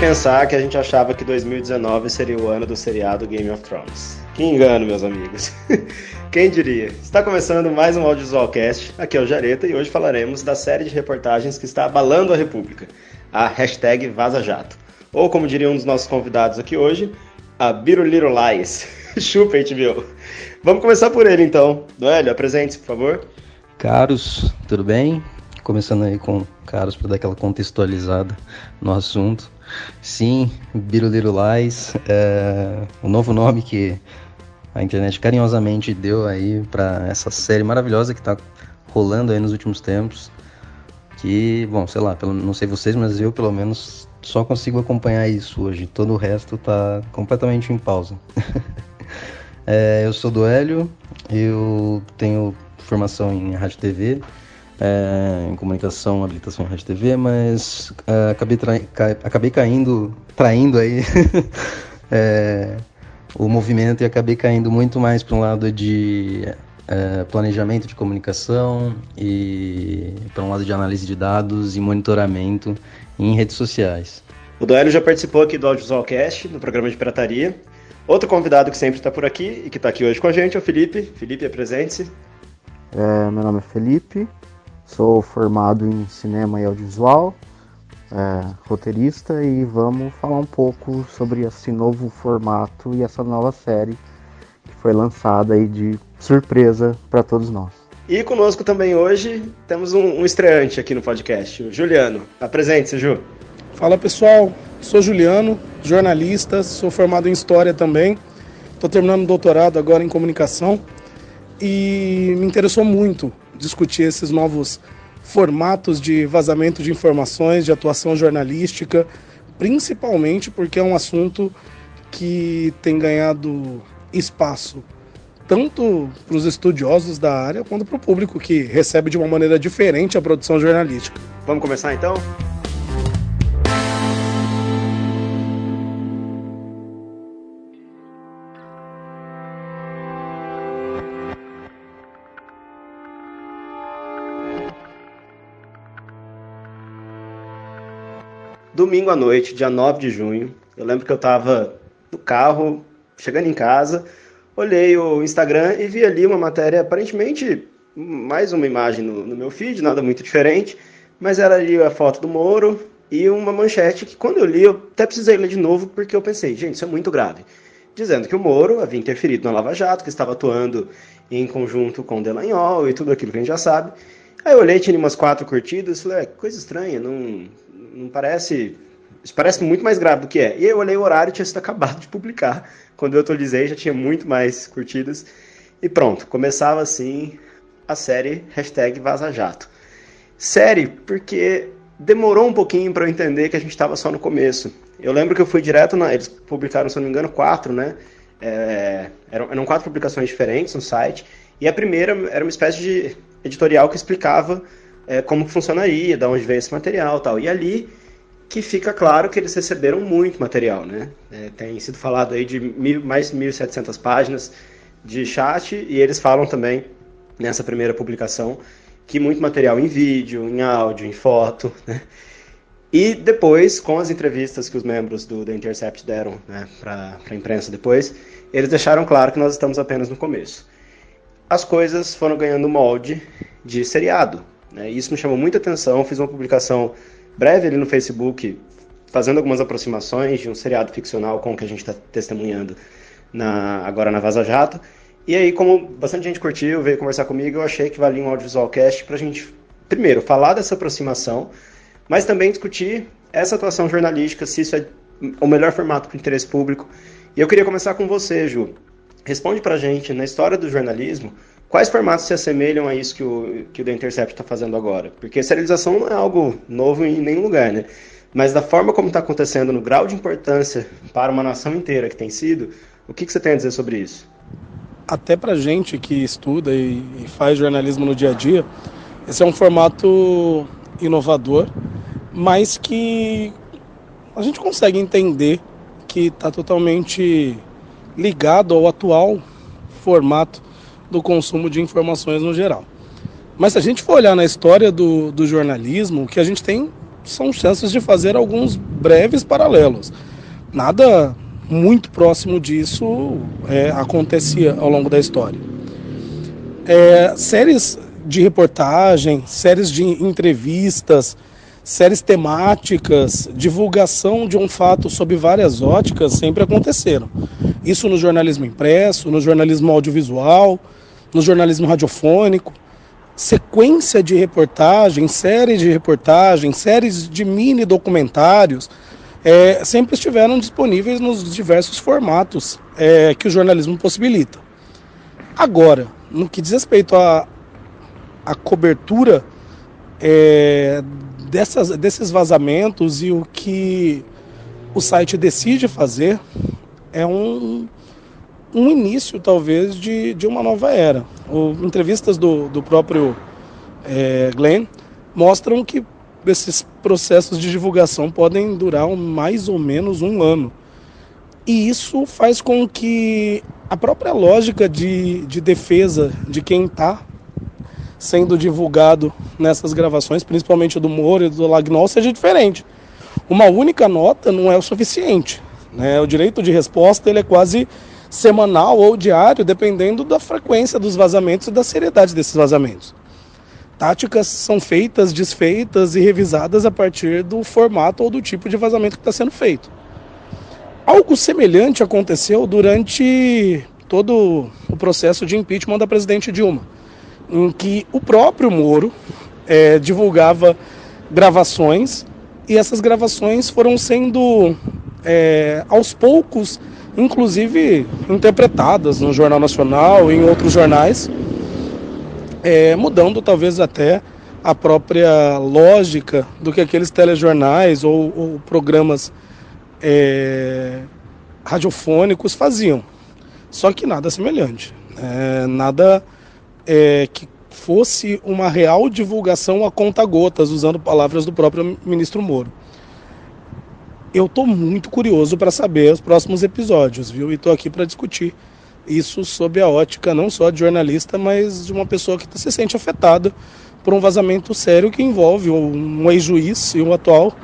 pensar que a gente achava que 2019 seria o ano do seriado Game of Thrones. Que engano, meus amigos. Quem diria? Está começando mais um Audiovisualcast. Aqui é o Jareta e hoje falaremos da série de reportagens que está abalando a República, a hashtag Vaza Jato. Ou como diria um dos nossos convidados aqui hoje, a Biruliro Lies. Chupa, HBO. Vamos começar por ele então. Noélio, apresente-se, por favor. Caros, tudo bem? Começando aí com Caros para dar aquela contextualizada no assunto. Sim, Biruliro Lies, é o novo nome que a internet carinhosamente deu aí para essa série maravilhosa que está rolando aí nos últimos tempos. Que, bom, sei lá, pelo, não sei vocês, mas eu pelo menos só consigo acompanhar isso hoje. Todo o resto tá completamente em pausa. é, eu sou do Hélio, eu tenho formação em rádio TV, é, em comunicação, habilitação em rádio TV, mas é, acabei, ca acabei caindo, traindo aí é, o movimento e acabei caindo muito mais para um lado de é, planejamento de comunicação e para um lado de análise de dados e monitoramento em redes sociais. O Doélio já participou aqui do Audiovisualcast, no programa de pirataria. Outro convidado que sempre está por aqui e que está aqui hoje com a gente é o Felipe. Felipe, apresente-se. É, meu nome é Felipe, sou formado em cinema e audiovisual, é, roteirista e vamos falar um pouco sobre esse novo formato e essa nova série que foi lançada aí de surpresa para todos nós. E conosco também hoje temos um, um estreante aqui no podcast, o Juliano. Apresente-se, Ju. Fala pessoal, sou Juliano, jornalista, sou formado em História também. Estou terminando o doutorado agora em Comunicação e me interessou muito discutir esses novos formatos de vazamento de informações, de atuação jornalística, principalmente porque é um assunto que tem ganhado espaço tanto para os estudiosos da área quanto para o público que recebe de uma maneira diferente a produção jornalística. Vamos começar então? Domingo à noite, dia 9 de junho, eu lembro que eu estava no carro, chegando em casa, olhei o Instagram e vi ali uma matéria, aparentemente mais uma imagem no, no, meu feed, nada muito diferente, mas era ali a foto do Moro e uma manchete que quando eu li eu até precisei ler de novo porque eu pensei, gente, isso é muito grave. Dizendo que o Moro havia interferido na Lava Jato, que estava atuando em conjunto com o Delanhol e tudo aquilo que a gente já sabe. Aí eu olhei, tinha umas quatro curtidas, falei, é, coisa estranha, não, não parece isso parece muito mais grave do que é. E eu olhei o horário tinha sido acabado de publicar. Quando eu atualizei, já tinha muito mais curtidas. E pronto, começava assim a série hashtag Vaza Jato. Série, porque demorou um pouquinho para eu entender que a gente estava só no começo. Eu lembro que eu fui direto na. Eles publicaram, se eu não me engano, quatro, né? É, eram, eram quatro publicações diferentes no site. E a primeira era uma espécie de editorial que explicava é, como funcionaria, de onde veio esse material tal. E ali que fica claro que eles receberam muito material, né? É, tem sido falado aí de mil, mais de 1.700 páginas de chat e eles falam também nessa primeira publicação que muito material em vídeo, em áudio, em foto, né? E depois, com as entrevistas que os membros do The Intercept deram né, para a imprensa depois, eles deixaram claro que nós estamos apenas no começo. As coisas foram ganhando molde de seriado. Né? Isso me chamou muita atenção. Fiz uma publicação breve ali no Facebook, fazendo algumas aproximações de um seriado ficcional com o que a gente está testemunhando na, agora na Vaza Jato. E aí, como bastante gente curtiu, veio conversar comigo, eu achei que valia um audiovisual cast para a gente, primeiro, falar dessa aproximação, mas também discutir essa atuação jornalística, se isso é o melhor formato para o interesse público. E eu queria começar com você, Ju. Responde para a gente, na história do jornalismo, Quais formatos se assemelham a isso que o, que o The Intercept está fazendo agora? Porque serialização não é algo novo em nenhum lugar, né? Mas da forma como está acontecendo, no grau de importância para uma nação inteira que tem sido, o que, que você tem a dizer sobre isso? Até para gente que estuda e, e faz jornalismo no dia a dia, esse é um formato inovador, mas que a gente consegue entender que está totalmente ligado ao atual formato do consumo de informações no geral. Mas se a gente for olhar na história do, do jornalismo, o que a gente tem são chances de fazer alguns breves paralelos. Nada muito próximo disso é, acontecia ao longo da história. É, séries de reportagem, séries de entrevistas, séries temáticas, divulgação de um fato sob várias óticas sempre aconteceram. Isso no jornalismo impresso, no jornalismo audiovisual, no jornalismo radiofônico. Sequência de reportagens, séries de reportagens, séries de mini documentários, é, sempre estiveram disponíveis nos diversos formatos é, que o jornalismo possibilita. Agora, no que diz respeito à, à cobertura é, dessas, desses vazamentos e o que o site decide fazer é um, um início, talvez, de, de uma nova era. O, entrevistas do, do próprio é, Glenn mostram que esses processos de divulgação podem durar mais ou menos um ano. E isso faz com que a própria lógica de, de defesa de quem está sendo divulgado nessas gravações, principalmente do Moro e do Lagnol, seja diferente. Uma única nota não é o suficiente. Né? O direito de resposta ele é quase semanal ou diário, dependendo da frequência dos vazamentos e da seriedade desses vazamentos. Táticas são feitas, desfeitas e revisadas a partir do formato ou do tipo de vazamento que está sendo feito. Algo semelhante aconteceu durante todo o processo de impeachment da presidente Dilma em que o próprio Moro é, divulgava gravações e essas gravações foram sendo é, aos poucos, inclusive interpretadas no Jornal Nacional e em outros jornais, é, mudando talvez até a própria lógica do que aqueles telejornais ou, ou programas é, radiofônicos faziam. Só que nada semelhante, é, nada que fosse uma real divulgação a conta-gotas, usando palavras do próprio ministro Moro. Eu estou muito curioso para saber os próximos episódios, viu? E estou aqui para discutir isso sob a ótica não só de jornalista, mas de uma pessoa que se sente afetada por um vazamento sério que envolve um ex-juiz e um atual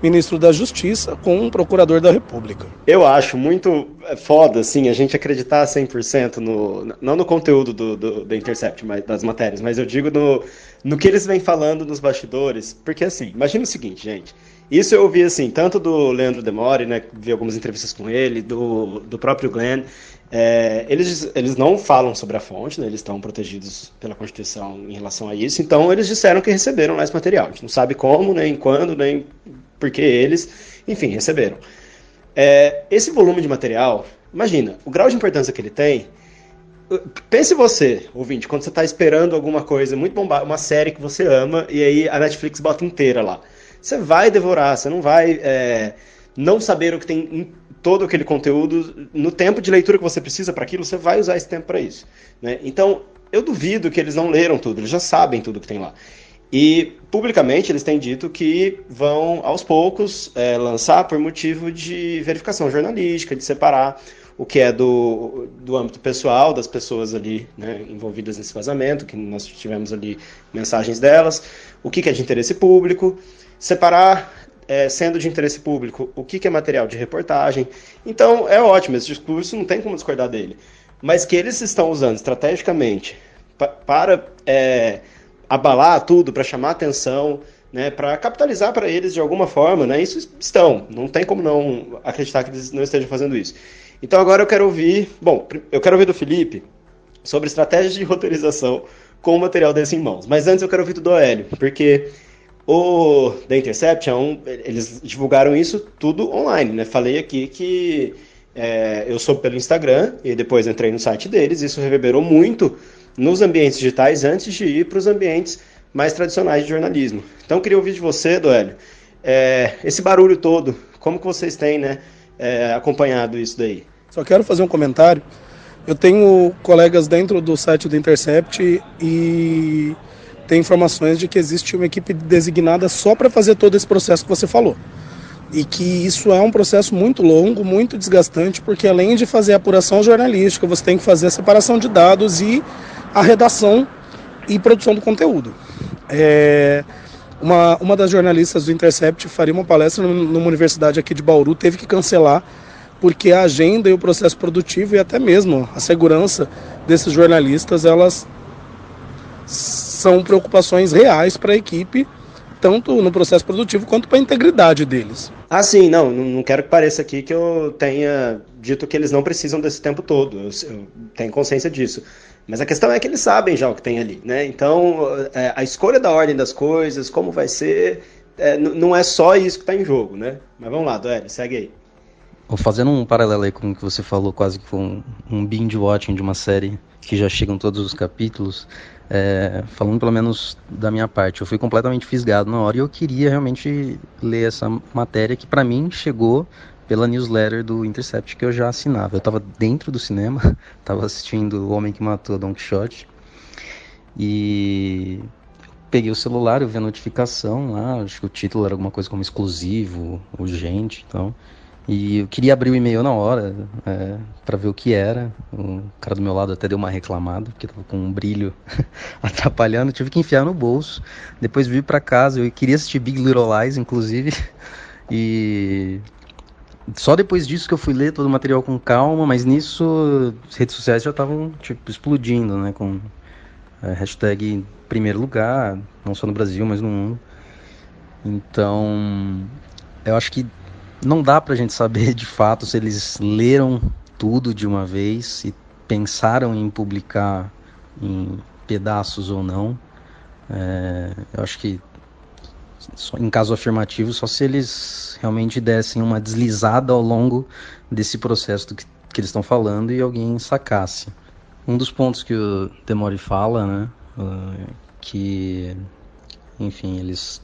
ministro da Justiça com um procurador da República. Eu acho muito é, foda, assim, a gente acreditar 100% no... Não no conteúdo do, do, do Intercept, mas, das matérias, mas eu digo no, no que eles vêm falando nos bastidores. Porque, assim, imagina o seguinte, gente. Isso eu ouvi, assim, tanto do Leandro Demore, né, vi algumas entrevistas com ele, do, do próprio Glenn, é, eles, eles não falam sobre a fonte, né, eles estão protegidos pela Constituição em relação a isso, então eles disseram que receberam lá esse material. A gente não sabe como, nem quando, nem porque eles, enfim, receberam. É, esse volume de material, imagina, o grau de importância que ele tem. Pense você, ouvinte, quando você está esperando alguma coisa muito bombada, uma série que você ama, e aí a Netflix bota inteira lá. Você vai devorar, você não vai é, não saber o que tem em todo aquele conteúdo. No tempo de leitura que você precisa para aquilo, você vai usar esse tempo para isso. Né? Então, eu duvido que eles não leram tudo, eles já sabem tudo que tem lá. E publicamente eles têm dito que vão aos poucos é, lançar por motivo de verificação jornalística, de separar o que é do, do âmbito pessoal das pessoas ali né, envolvidas nesse vazamento, que nós tivemos ali mensagens delas, o que, que é de interesse público, separar, é, sendo de interesse público, o que, que é material de reportagem. Então é ótimo, esse discurso não tem como discordar dele. Mas que eles estão usando estrategicamente pa para. É, abalar tudo, para chamar atenção, né, para capitalizar para eles de alguma forma, né? Isso estão, não tem como não acreditar que eles não estejam fazendo isso. Então agora eu quero ouvir, bom, eu quero ouvir do Felipe sobre estratégias de roteirização com o material desse em mãos. Mas antes eu quero ouvir do Hélio, porque o The Intercept, é eles divulgaram isso tudo online, né? Falei aqui que é, eu sou pelo Instagram e depois entrei no site deles, isso reverberou muito nos ambientes digitais antes de ir para os ambientes mais tradicionais de jornalismo. Então, queria ouvir de você, Doélio, é, esse barulho todo, como que vocês têm né, é, acompanhado isso daí? Só quero fazer um comentário. Eu tenho colegas dentro do site do Intercept e tem informações de que existe uma equipe designada só para fazer todo esse processo que você falou. E que isso é um processo muito longo, muito desgastante, porque além de fazer a apuração jornalística, você tem que fazer a separação de dados e a redação e produção do conteúdo. É, Uma, uma das jornalistas do Intercept faria uma palestra numa universidade aqui de Bauru, teve que cancelar porque a agenda e o processo produtivo e até mesmo a segurança desses jornalistas, elas são preocupações reais para a equipe, tanto no processo produtivo quanto para a integridade deles. Ah, sim, não, não quero que pareça aqui que eu tenha dito que eles não precisam desse tempo todo, eu, eu tenho consciência disso. Mas a questão é que eles sabem já o que tem ali, né? Então, é, a escolha da ordem das coisas, como vai ser, é, não é só isso que está em jogo, né? Mas vamos lá, Doélio, segue aí. Fazendo um paralelo aí com o que você falou, quase que um, um binge watching de uma série que já chegam todos os capítulos, é, falando pelo menos da minha parte, eu fui completamente fisgado na hora e eu queria realmente ler essa matéria que para mim chegou pela newsletter do Intercept que eu já assinava. Eu estava dentro do cinema, estava assistindo O Homem que Matou Don Quixote e peguei o celular, eu vi a notificação lá, acho que o título era alguma coisa como exclusivo, urgente, então. E eu queria abrir o e-mail na hora é, para ver o que era. O cara do meu lado até deu uma reclamada, porque tava com um brilho atrapalhando. tive que enfiar no bolso. Depois vi para casa. Eu queria assistir Big Little Lies, inclusive. E só depois disso que eu fui ler todo o material com calma, mas nisso as redes sociais já estavam tipo explodindo, né, com é, hashtag primeiro lugar, não só no Brasil, mas no mundo. Então, eu acho que não dá pra gente saber de fato se eles leram tudo de uma vez e pensaram em publicar em pedaços ou não. É, eu acho que em caso afirmativo, só se eles realmente dessem uma deslizada ao longo desse processo do que, que eles estão falando e alguém sacasse. Um dos pontos que o Demore fala, né, uh, que, enfim, eles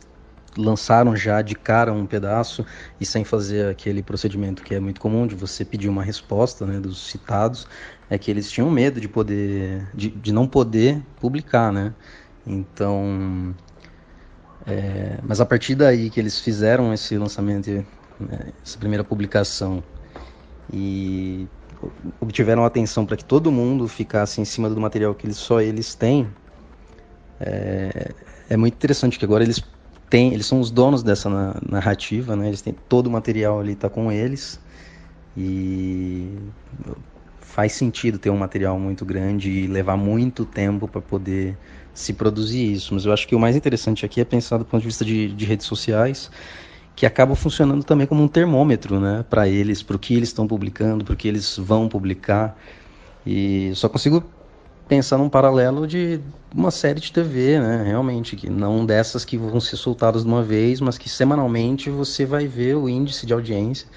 lançaram já de cara um pedaço e sem fazer aquele procedimento que é muito comum de você pedir uma resposta né, dos citados, é que eles tinham medo de poder, de, de não poder publicar, né? Então, é, mas a partir daí que eles fizeram esse lançamento, né, essa primeira publicação, e obtiveram atenção para que todo mundo ficasse em cima do material que eles, só eles têm, é, é muito interessante que agora eles têm, eles são os donos dessa narrativa, né? Eles têm todo o material ali tá com eles e faz sentido ter um material muito grande e levar muito tempo para poder se produzir isso. Mas eu acho que o mais interessante aqui é pensar do ponto de vista de, de redes sociais, que acabam funcionando também como um termômetro né, para eles, para o que eles estão publicando, para o que eles vão publicar. E só consigo pensar num paralelo de uma série de TV, né? Realmente, que não dessas que vão ser soltadas de uma vez, mas que semanalmente você vai ver o índice de audiência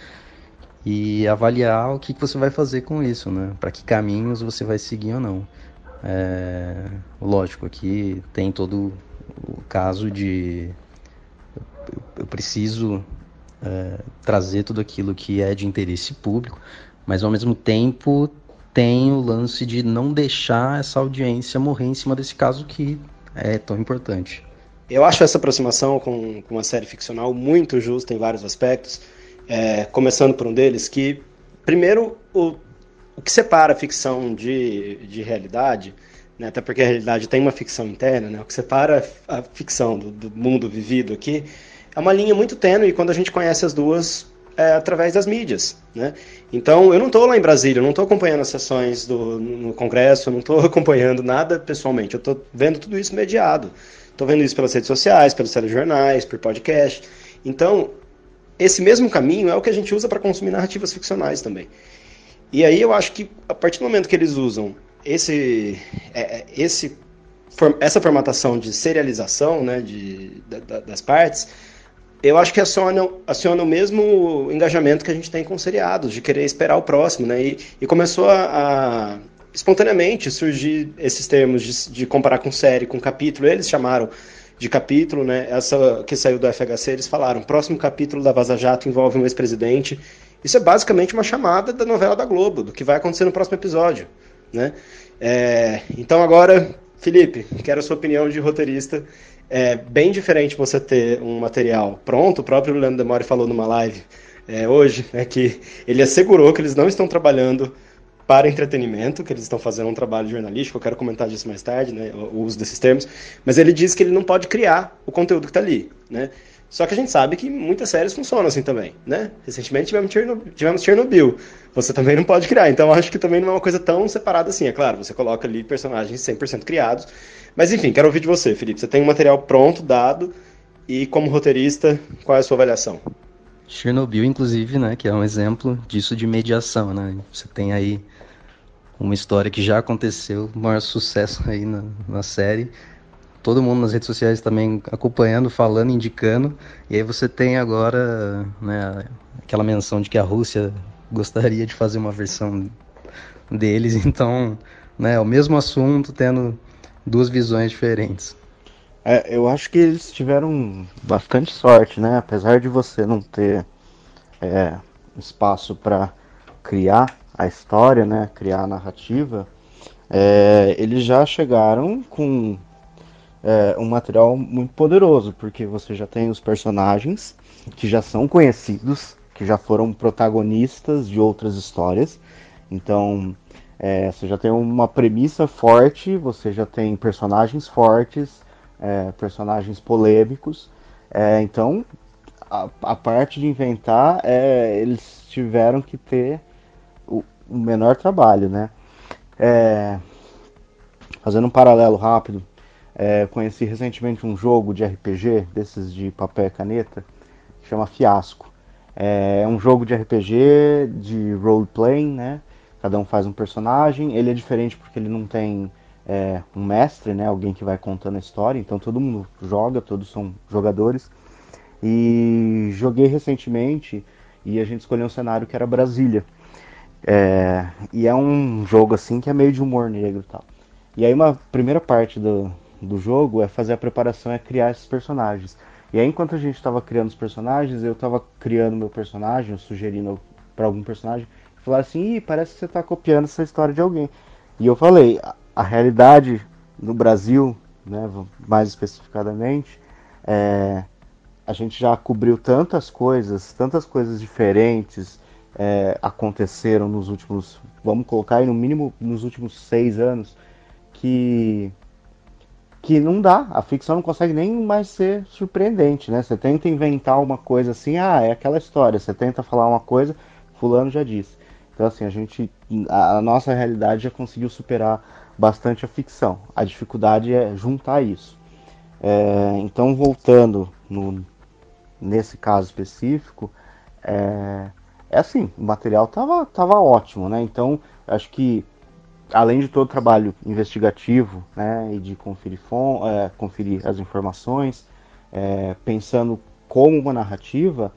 e avaliar o que, que você vai fazer com isso, né? Para que caminhos você vai seguir ou não. É, lógico, aqui tem todo o caso de eu preciso é, trazer tudo aquilo que é de interesse público, mas ao mesmo tempo tem o lance de não deixar essa audiência morrer em cima desse caso que é tão importante. Eu acho essa aproximação com, com uma série ficcional muito justa em vários aspectos, é, começando por um deles, que, primeiro, o o que separa a ficção de, de realidade, né, até porque a realidade tem uma ficção interna, né, o que separa a ficção do, do mundo vivido aqui é uma linha muito tênue quando a gente conhece as duas é, através das mídias. Né? Então, eu não estou lá em Brasília, eu não estou acompanhando as sessões do, no Congresso, eu não estou acompanhando nada pessoalmente, eu estou vendo tudo isso mediado. Estou vendo isso pelas redes sociais, pelos telejornais, por podcast. Então, esse mesmo caminho é o que a gente usa para consumir narrativas ficcionais também. E aí eu acho que a partir do momento que eles usam esse, é, é esse essa formatação de serialização né, de, da, das partes, eu acho que aciona, o mesmo engajamento que a gente tem com seriados, de querer esperar o próximo, né? E, e começou a, a, espontaneamente surgir esses termos de, de, comparar com série, com capítulo. Eles chamaram de capítulo, né? Essa que saiu do FHC, eles falaram: próximo capítulo da Vaza Jato envolve um ex-presidente isso é basicamente uma chamada da novela da Globo, do que vai acontecer no próximo episódio. Né? É, então agora, Felipe, quero a sua opinião de roteirista. É bem diferente você ter um material pronto, o próprio Leandro Demore falou numa live é, hoje, é que ele assegurou que eles não estão trabalhando para entretenimento, que eles estão fazendo um trabalho jornalístico, eu quero comentar disso mais tarde, né, o uso desses termos, mas ele diz que ele não pode criar o conteúdo que está ali, né? Só que a gente sabe que muitas séries funcionam assim também, né? Recentemente tivemos Chernobyl, tivemos Chernobyl. Você também não pode criar, então acho que também não é uma coisa tão separada assim. É claro, você coloca ali personagens 100% criados. Mas enfim, quero ouvir de você, Felipe. Você tem um material pronto, dado, e como roteirista, qual é a sua avaliação? Chernobyl, inclusive, né, que é um exemplo disso de mediação, né? Você tem aí uma história que já aconteceu, o maior sucesso aí na, na série, todo mundo nas redes sociais também acompanhando, falando, indicando. E aí você tem agora né, aquela menção de que a Rússia gostaria de fazer uma versão deles. Então, né, o mesmo assunto tendo duas visões diferentes. É, eu acho que eles tiveram bastante sorte, né? Apesar de você não ter é, espaço para criar a história, né? Criar a narrativa, é, eles já chegaram com é, um material muito poderoso, porque você já tem os personagens que já são conhecidos, que já foram protagonistas de outras histórias. Então, é, você já tem uma premissa forte, você já tem personagens fortes, é, personagens polêmicos. É, então, a, a, parte de inventar, é, eles tiveram que ter o, o menor trabalho, né? É, fazendo um paralelo rápido, é, conheci recentemente um jogo de RPG, desses de papel e caneta, que chama Fiasco. É um jogo de RPG de role-playing, né? Cada um faz um personagem. Ele é diferente porque ele não tem é, um mestre, né? Alguém que vai contando a história. Então todo mundo joga, todos são jogadores. E joguei recentemente e a gente escolheu um cenário que era Brasília. É, e é um jogo assim que é meio de humor negro e tal. E aí uma primeira parte do, do jogo é fazer a preparação, é criar esses personagens. E aí, enquanto a gente estava criando os personagens, eu estava criando meu personagem, sugerindo para algum personagem, falar assim: Ih, parece que você está copiando essa história de alguém. E eu falei: a, a realidade no Brasil, né, mais especificadamente, é, a gente já cobriu tantas coisas, tantas coisas diferentes é, aconteceram nos últimos, vamos colocar aí no mínimo nos últimos seis anos, que que não dá, a ficção não consegue nem mais ser surpreendente, né? Você tenta inventar uma coisa assim, ah, é aquela história, você tenta falar uma coisa, fulano já disse. Então assim, a gente, a, nossa realidade já conseguiu superar bastante a ficção. A dificuldade é juntar isso. É, então voltando no, nesse caso específico, é, é assim, o material tava, tava ótimo, né? Então acho que além de todo o trabalho investigativo né, e de conferir, é, conferir as informações, é, pensando como uma narrativa,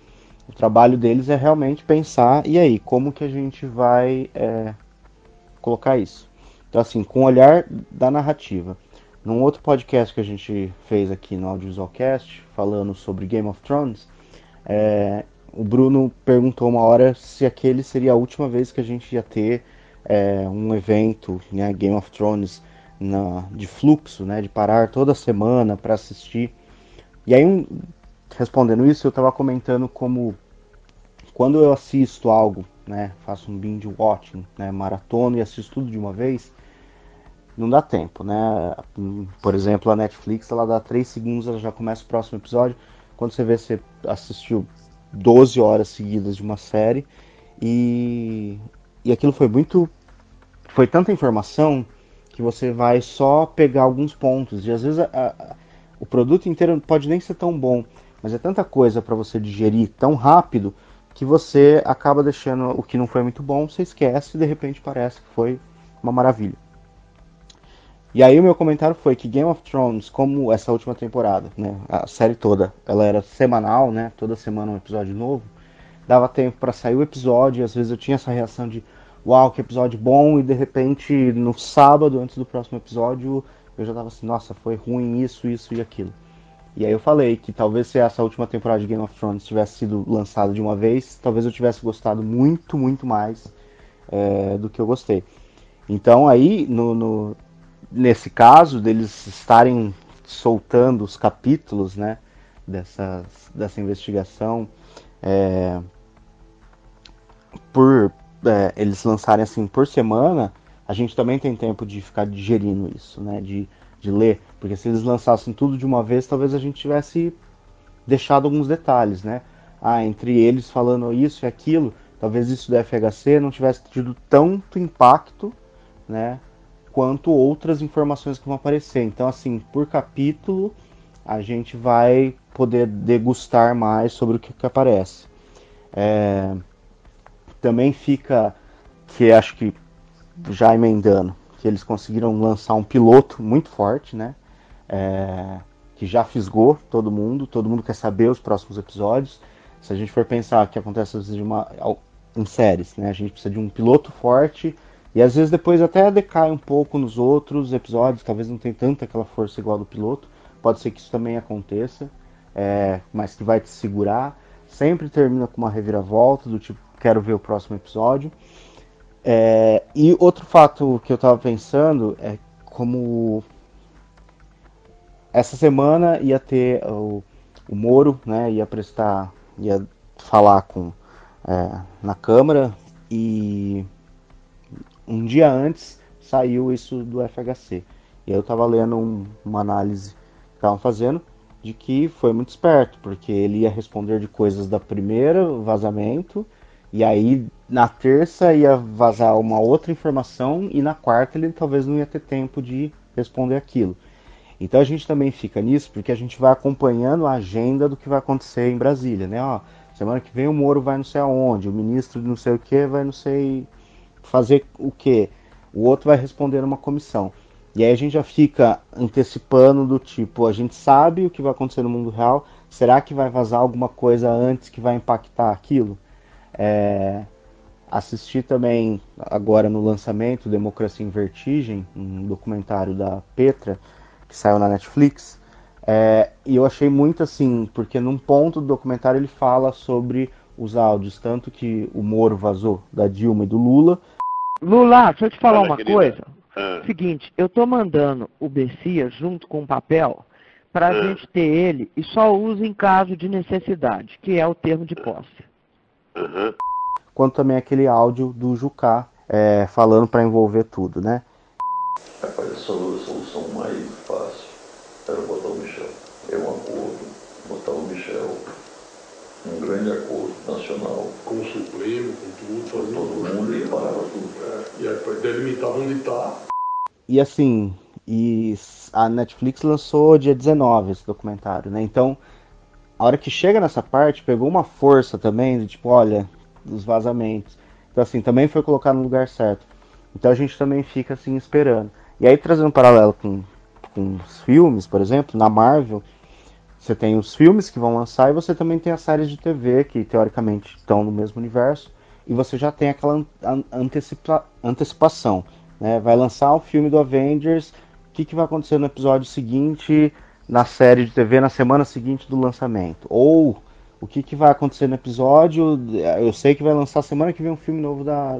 o trabalho deles é realmente pensar, e aí, como que a gente vai é, colocar isso? Então, assim, com o olhar da narrativa. Num outro podcast que a gente fez aqui no Audiovisualcast, falando sobre Game of Thrones, é, o Bruno perguntou uma hora se aquele seria a última vez que a gente ia ter é, um evento, né, Game of Thrones, na, de fluxo, né, de parar toda semana para assistir. E aí, um, respondendo isso, eu estava comentando como quando eu assisto algo, né, faço um binge watching, né, maratona e assisto tudo de uma vez, não dá tempo, né? Por exemplo, a Netflix, ela dá 3 segundos, ela já começa o próximo episódio. Quando você vê, você assistiu 12 horas seguidas de uma série e e aquilo foi muito. Foi tanta informação que você vai só pegar alguns pontos. E às vezes a, a, o produto inteiro pode nem ser tão bom, mas é tanta coisa para você digerir tão rápido que você acaba deixando o que não foi muito bom, você esquece e de repente parece que foi uma maravilha. E aí o meu comentário foi que Game of Thrones, como essa última temporada, né, a série toda, ela era semanal, né, toda semana um episódio novo dava tempo para sair o episódio, e às vezes eu tinha essa reação de uau, que episódio bom, e de repente no sábado, antes do próximo episódio, eu já tava assim, nossa, foi ruim isso, isso e aquilo. E aí eu falei que talvez se essa última temporada de Game of Thrones tivesse sido lançada de uma vez, talvez eu tivesse gostado muito, muito mais é, do que eu gostei. Então aí, no, no, nesse caso, deles estarem soltando os capítulos, né, dessa, dessa investigação, é, por é, eles lançarem assim por semana, a gente também tem tempo de ficar digerindo isso, né? De, de ler. Porque se eles lançassem tudo de uma vez, talvez a gente tivesse deixado alguns detalhes, né? Ah, entre eles falando isso e aquilo, talvez isso do FHC não tivesse tido tanto impacto, né? Quanto outras informações que vão aparecer. Então, assim, por capítulo, a gente vai poder degustar mais sobre o que, que aparece. É, também fica que acho que já emendando que eles conseguiram lançar um piloto muito forte, né? É, que já fisgou todo mundo, todo mundo quer saber os próximos episódios. Se a gente for pensar que acontece de uma, em séries, né? A gente precisa de um piloto forte e às vezes depois até decai um pouco nos outros episódios, talvez não tenha tanta aquela força igual do piloto. Pode ser que isso também aconteça, é, mas que vai te segurar. Sempre termina com uma reviravolta do tipo quero ver o próximo episódio. É, e outro fato que eu estava pensando é como essa semana ia ter o, o Moro, né, ia prestar, ia falar com é, na Câmara e um dia antes saiu isso do FHC. E eu estava lendo um, uma análise que estavam fazendo de que foi muito esperto, porque ele ia responder de coisas da primeira vazamento e aí na terça ia vazar uma outra informação e na quarta ele talvez não ia ter tempo de responder aquilo. Então a gente também fica nisso porque a gente vai acompanhando a agenda do que vai acontecer em Brasília, né? Ó, semana que vem o Moro vai não sei aonde, o ministro não sei o que vai não sei fazer o que, o outro vai responder numa comissão. E aí a gente já fica antecipando do tipo, a gente sabe o que vai acontecer no mundo real, será que vai vazar alguma coisa antes que vai impactar aquilo? É, assisti também agora no lançamento Democracia em Vertigem, um documentário da Petra que saiu na Netflix. É, e eu achei muito assim, porque num ponto do documentário ele fala sobre os áudios, tanto que o Moro vazou da Dilma e do Lula. Lula, deixa eu te falar uma querida. coisa. Ah. Seguinte, eu tô mandando o Bessia junto com o papel para a ah. gente ter ele e só usa em caso de necessidade, que é o termo de posse. Uhum. Quanto também aquele áudio do Jucá é, falando para envolver tudo, né? Rapaz, a solução mais fácil era botar o Michel. É um acordo, botar o Michel, um grande acordo nacional. Com o Supremo, com tudo, fazer todo mundo e parava tudo. É, e aí delimitar onde está. E assim, e a Netflix lançou dia 19 esse documentário, né? Então a hora que chega nessa parte, pegou uma força também, de tipo, olha, dos vazamentos. Então, assim, também foi colocado no lugar certo. Então a gente também fica assim esperando. E aí, trazendo um paralelo com, com os filmes, por exemplo, na Marvel, você tem os filmes que vão lançar e você também tem as séries de TV que teoricamente estão no mesmo universo. E você já tem aquela antecipa antecipação. Né? Vai lançar o filme do Avengers, o que, que vai acontecer no episódio seguinte? Na série de TV na semana seguinte do lançamento. Ou o que, que vai acontecer no episódio. Eu sei que vai lançar semana que vem um filme novo da,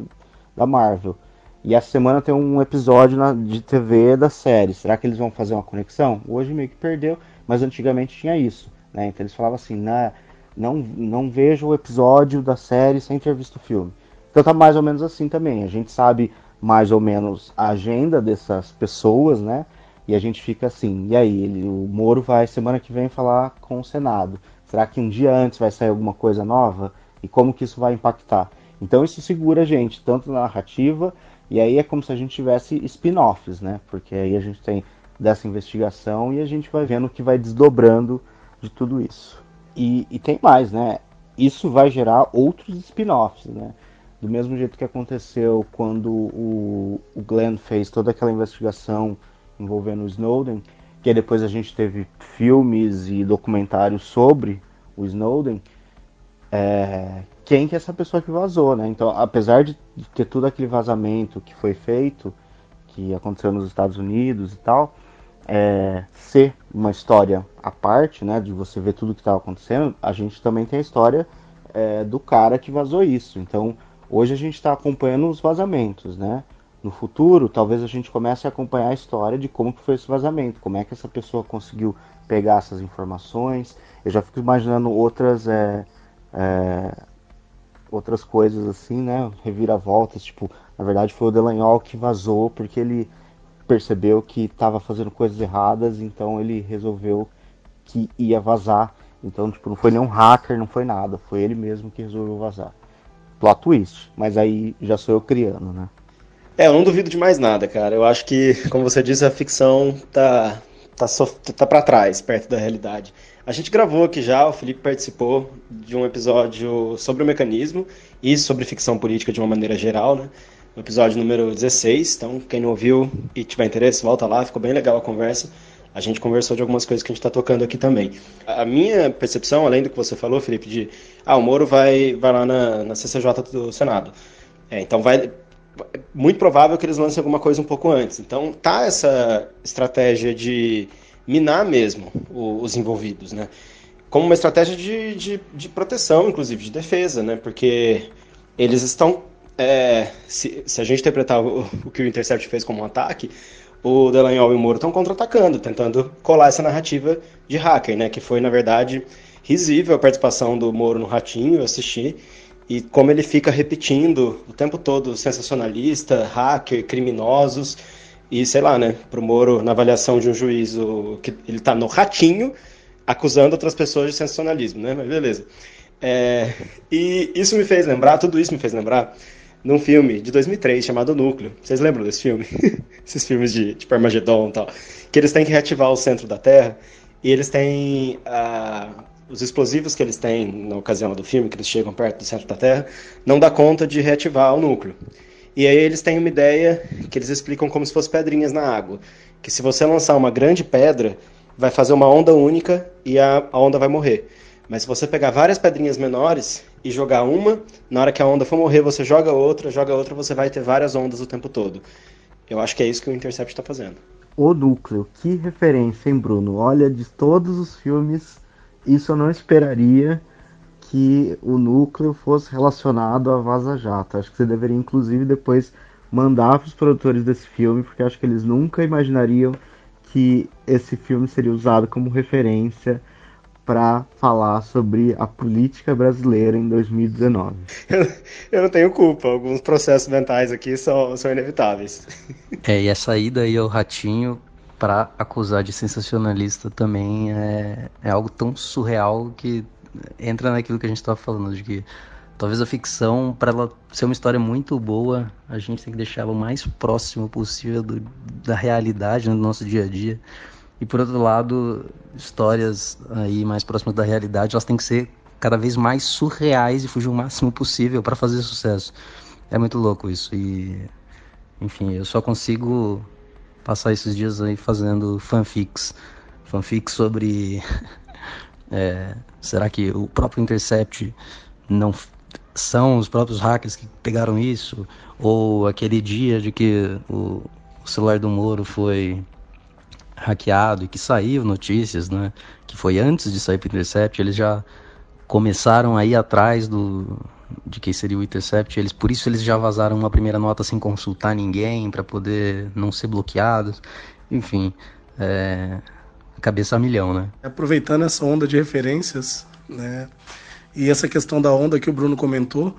da Marvel. E essa semana tem um episódio na, de TV da série. Será que eles vão fazer uma conexão? Hoje meio que perdeu, mas antigamente tinha isso. Né? Então eles falavam assim, né? não, não vejo o episódio da série sem ter visto o filme. Então tá mais ou menos assim também. A gente sabe mais ou menos a agenda dessas pessoas, né? E a gente fica assim, e aí? Ele, o Moro vai semana que vem falar com o Senado. Será que um dia antes vai sair alguma coisa nova? E como que isso vai impactar? Então isso segura a gente, tanto na narrativa, e aí é como se a gente tivesse spin-offs, né? Porque aí a gente tem dessa investigação e a gente vai vendo o que vai desdobrando de tudo isso. E, e tem mais, né? Isso vai gerar outros spin-offs, né? Do mesmo jeito que aconteceu quando o, o Glenn fez toda aquela investigação envolvendo o Snowden, que depois a gente teve filmes e documentários sobre o Snowden, é, quem que é essa pessoa que vazou, né? Então, apesar de ter todo aquele vazamento que foi feito, que aconteceu nos Estados Unidos e tal, é, ser uma história à parte, né? De você ver tudo que estava acontecendo, a gente também tem a história é, do cara que vazou isso. Então, hoje a gente está acompanhando os vazamentos, né? No futuro, talvez a gente comece a acompanhar a história de como que foi esse vazamento, como é que essa pessoa conseguiu pegar essas informações. Eu já fico imaginando outras é, é, outras coisas assim, né? Reviravoltas, tipo, na verdade foi o Delanhol que vazou porque ele percebeu que estava fazendo coisas erradas, então ele resolveu que ia vazar. Então, tipo, não foi nenhum hacker, não foi nada, foi ele mesmo que resolveu vazar. Plot twist, mas aí já sou eu criando, né? É, eu não duvido de mais nada, cara. Eu acho que, como você disse, a ficção tá, tá, tá para trás, perto da realidade. A gente gravou aqui já, o Felipe participou de um episódio sobre o mecanismo e sobre ficção política de uma maneira geral, né? No episódio número 16. Então, quem não ouviu e tiver interesse, volta lá, ficou bem legal a conversa. A gente conversou de algumas coisas que a gente está tocando aqui também. A minha percepção, além do que você falou, Felipe, de ah, o Moro vai, vai lá na, na CCJ do Senado. É, então vai, é muito provável que eles lancem alguma coisa um pouco antes. Então tá essa estratégia de minar mesmo os envolvidos, né? Como uma estratégia de, de, de proteção, inclusive, de defesa, né? Porque eles estão. É, se, se, a gente interpretar o, o, que o Intercept fez como um ataque, o Delanhol e o Moro estão contra-atacando, tentando colar essa narrativa de hacker, né? Que foi, na verdade, risível a participação do Moro no Ratinho, eu assisti, e como ele fica repetindo o tempo todo sensacionalista, hacker, criminosos, e sei lá, né, pro Moro, na avaliação de um juiz, o, que ele tá no ratinho, acusando outras pessoas de sensacionalismo, né, mas beleza. É, e isso me fez lembrar, tudo isso me fez lembrar, num filme de 2003 chamado Núcleo. Vocês lembram desse filme? Esses filmes de tipo Armagedon e tal. Que eles têm que reativar o centro da Terra e eles têm uh, os explosivos que eles têm na ocasião do filme, que eles chegam perto do centro da Terra, não dá conta de reativar o núcleo. E aí eles têm uma ideia que eles explicam como se fossem pedrinhas na água. Que se você lançar uma grande pedra, vai fazer uma onda única e a, a onda vai morrer. Mas se você pegar várias pedrinhas menores e jogar uma, na hora que a onda for morrer, você joga outra, joga outra, você vai ter várias ondas o tempo todo. Eu acho que é isso que o Intercept está fazendo. O núcleo, que referência, hein, Bruno? Olha, de todos os filmes isso eu não esperaria que o núcleo fosse relacionado a Vaza Jato. Acho que você deveria, inclusive, depois mandar para os produtores desse filme, porque acho que eles nunca imaginariam que esse filme seria usado como referência para falar sobre a política brasileira em 2019. Eu, não tenho culpa, alguns processos mentais aqui são, são inevitáveis. É, e a saída aí ao ratinho para acusar de sensacionalista também é, é algo tão surreal que entra naquilo que a gente estava falando, de que talvez a ficção, para ela ser uma história muito boa, a gente tem que deixar ela o mais próximo possível do, da realidade no nosso dia a dia. E por outro lado, histórias aí mais próximas da realidade, elas têm que ser cada vez mais surreais e fugir o máximo possível para fazer sucesso. É muito louco isso e enfim, eu só consigo passar esses dias aí fazendo fanfics. Fanfics sobre. é, será que o próprio Intercept não são os próprios hackers que pegaram isso? Ou aquele dia de que o, o celular do Moro foi hackeado e que saiu notícias, né? Que foi antes de sair para o Intercept, eles já começaram aí atrás do, de quem seria o Intercept. Eles, por isso eles já vazaram uma primeira nota sem consultar ninguém, para poder não ser bloqueados. Enfim, é, cabeça a milhão, né? Aproveitando essa onda de referências, né? E essa questão da onda que o Bruno comentou,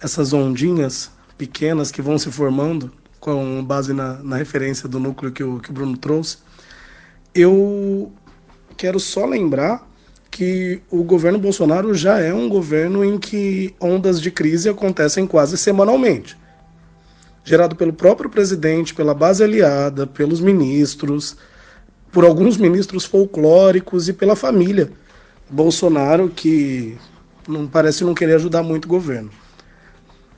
essas ondinhas pequenas que vão se formando com base na, na referência do núcleo que o, que o Bruno trouxe, eu quero só lembrar que o governo Bolsonaro já é um governo em que ondas de crise acontecem quase semanalmente. Gerado pelo próprio presidente, pela base aliada, pelos ministros, por alguns ministros folclóricos e pela família Bolsonaro, que não parece não querer ajudar muito o governo.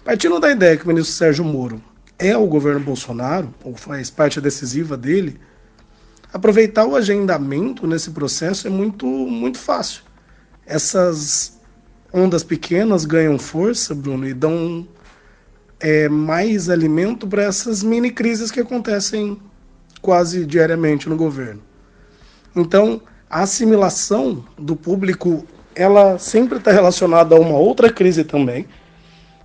Partindo da ideia que o ministro Sérgio Moro é o governo Bolsonaro, ou faz parte decisiva dele, aproveitar o agendamento nesse processo é muito, muito fácil. Essas ondas pequenas ganham força, Bruno, e dão é, mais alimento para essas mini crises que acontecem quase diariamente no governo. Então, a assimilação do público ela sempre está relacionada a uma outra crise também.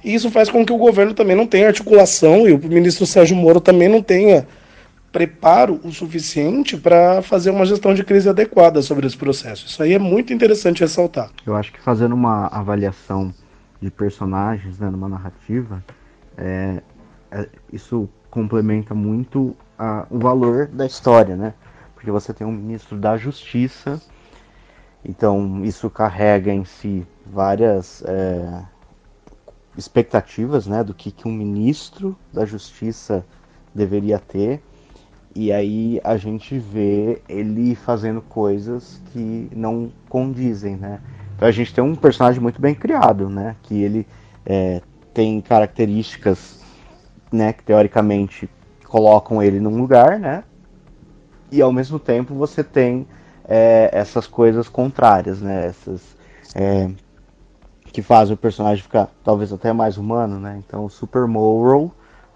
E isso faz com que o governo também não tenha articulação e o ministro Sérgio Moro também não tenha preparo o suficiente para fazer uma gestão de crise adequada sobre esse processo. Isso aí é muito interessante ressaltar. Eu acho que fazendo uma avaliação de personagens né, numa narrativa, é, é, isso complementa muito a, o valor da história, né? Porque você tem um ministro da Justiça, então isso carrega em si várias é, expectativas, né, do que, que um ministro da Justiça deveria ter. E aí a gente vê ele fazendo coisas que não condizem, né? Então a gente tem um personagem muito bem criado, né? Que ele é, tem características, né? Que teoricamente colocam ele num lugar, né? E ao mesmo tempo você tem é, essas coisas contrárias, né? Essas é, que fazem o personagem ficar talvez até mais humano, né? Então Super Moral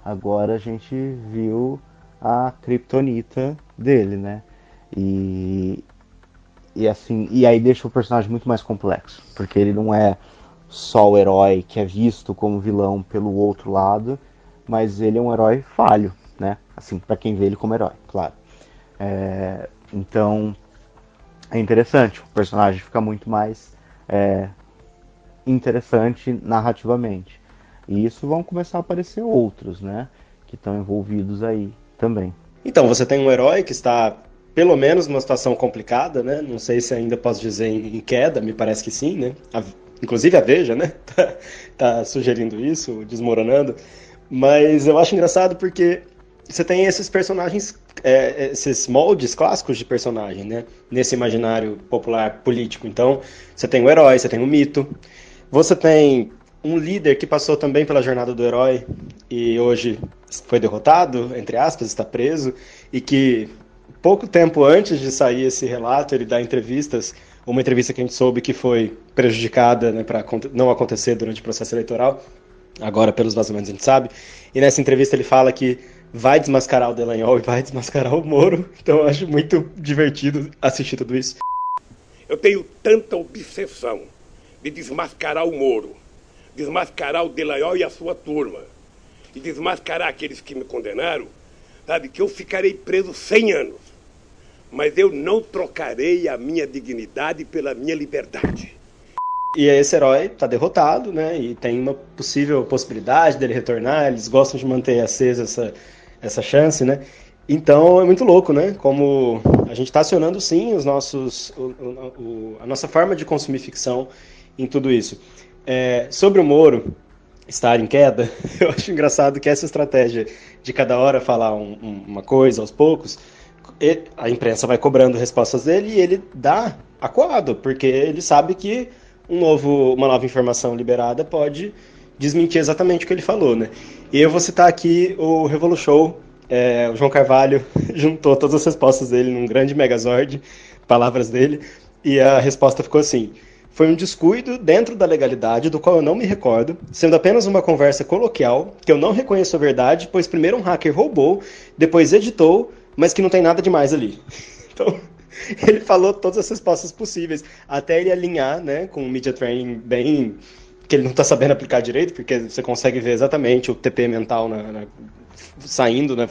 agora a gente viu a kryptonita dele, né? E, e assim, e aí deixa o personagem muito mais complexo, porque ele não é só o herói que é visto como vilão pelo outro lado, mas ele é um herói falho, né? Assim, para quem vê ele como herói, claro. É, então é interessante, o personagem fica muito mais é, interessante narrativamente. E isso vão começar a aparecer outros, né? Que estão envolvidos aí também. Então, você tem um herói que está, pelo menos, numa situação complicada, né? Não sei se ainda posso dizer em queda, me parece que sim, né? A, inclusive a Veja, né? tá, tá sugerindo isso, desmoronando. Mas eu acho engraçado porque você tem esses personagens, é, esses moldes clássicos de personagem, né? Nesse imaginário popular político. Então, você tem o herói, você tem o mito, você tem um líder que passou também pela jornada do herói e hoje foi derrotado, entre aspas, está preso, e que pouco tempo antes de sair esse relato, ele dá entrevistas, uma entrevista que a gente soube que foi prejudicada né, para não acontecer durante o processo eleitoral, agora pelos vazamentos a gente sabe, e nessa entrevista ele fala que vai desmascarar o Delanhol e vai desmascarar o Moro, então eu acho muito divertido assistir tudo isso. Eu tenho tanta obsessão de desmascarar o Moro, desmascarar o Delanhol e a sua turma, e desmascarar aqueles que me condenaram, sabe, que eu ficarei preso 100 anos. Mas eu não trocarei a minha dignidade pela minha liberdade. E esse herói está derrotado, né? E tem uma possível possibilidade dele retornar. Eles gostam de manter acesa essa, essa chance, né? Então é muito louco, né? Como a gente está acionando sim os nossos, o, o, a nossa forma de consumir ficção em tudo isso. É, sobre o Moro estar em queda, eu acho engraçado que essa estratégia de cada hora falar um, um, uma coisa aos poucos, a imprensa vai cobrando respostas dele e ele dá acuado, porque ele sabe que um novo, uma nova informação liberada pode desmentir exatamente o que ele falou, né? E eu vou citar aqui o Revolution, é, o João Carvalho juntou todas as respostas dele num grande megazord, palavras dele, e a resposta ficou assim: foi um descuido dentro da legalidade do qual eu não me recordo, sendo apenas uma conversa coloquial, que eu não reconheço a verdade, pois primeiro um hacker roubou, depois editou, mas que não tem nada demais ali. Então, ele falou todas as respostas possíveis, até ele alinhar né, com um media training bem. que ele não está sabendo aplicar direito, porque você consegue ver exatamente o TP mental na, na, saindo, né,